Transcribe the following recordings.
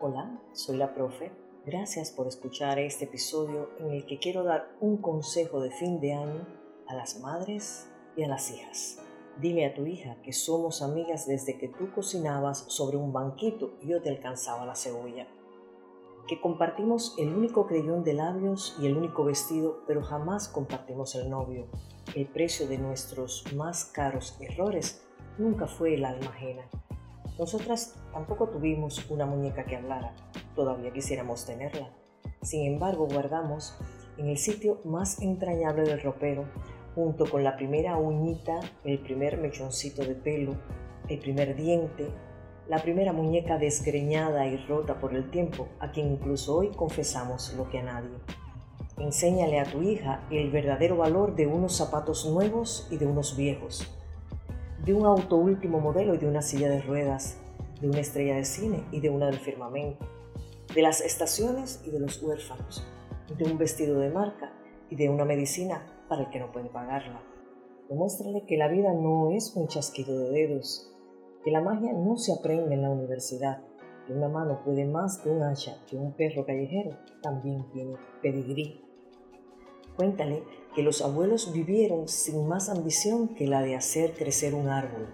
Hola, soy la profe. Gracias por escuchar este episodio en el que quiero dar un consejo de fin de año a las madres y a las hijas. Dile a tu hija que somos amigas desde que tú cocinabas sobre un banquito y yo te alcanzaba la cebolla. Que compartimos el único creyón de labios y el único vestido, pero jamás compartimos el novio. El precio de nuestros más caros errores nunca fue el alma ajena. Nosotras tampoco tuvimos una muñeca que hablara, todavía quisiéramos tenerla. Sin embargo, guardamos en el sitio más entrañable del ropero, junto con la primera uñita, el primer mechoncito de pelo, el primer diente, la primera muñeca desgreñada y rota por el tiempo, a quien incluso hoy confesamos lo que a nadie. Enséñale a tu hija el verdadero valor de unos zapatos nuevos y de unos viejos de un auto último modelo y de una silla de ruedas, de una estrella de cine y de una del firmamento, de las estaciones y de los huérfanos, de un vestido de marca y de una medicina para el que no puede pagarla. Demuéstrale que la vida no es un chasquido de dedos, que la magia no se aprende en la universidad, que una mano puede más que un hacha, que un perro callejero también tiene pedigrí. Cuéntale que los abuelos vivieron sin más ambición que la de hacer crecer un árbol,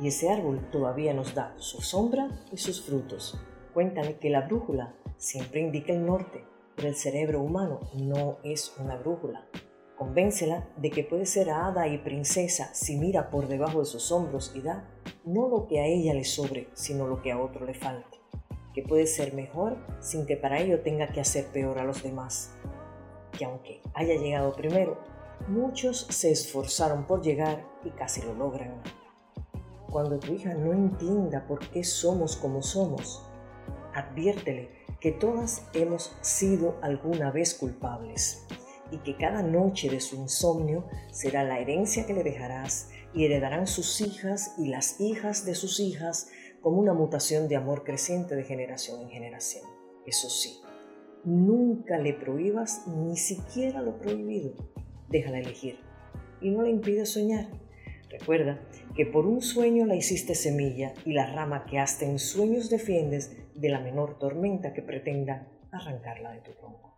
y ese árbol todavía nos da su sombra y sus frutos. Cuéntale que la brújula siempre indica el norte, pero el cerebro humano no es una brújula. Convéncela de que puede ser hada y princesa si mira por debajo de sus hombros y da no lo que a ella le sobre, sino lo que a otro le falte. Que puede ser mejor sin que para ello tenga que hacer peor a los demás que aunque haya llegado primero, muchos se esforzaron por llegar y casi lo logran. Cuando tu hija no entienda por qué somos como somos, adviértele que todas hemos sido alguna vez culpables y que cada noche de su insomnio será la herencia que le dejarás y heredarán sus hijas y las hijas de sus hijas como una mutación de amor creciente de generación en generación. Eso sí, Nunca le prohíbas ni siquiera lo prohibido. Déjala elegir y no le impides soñar. Recuerda que por un sueño la hiciste semilla y la rama que hasta en sueños defiendes de la menor tormenta que pretenda arrancarla de tu tronco.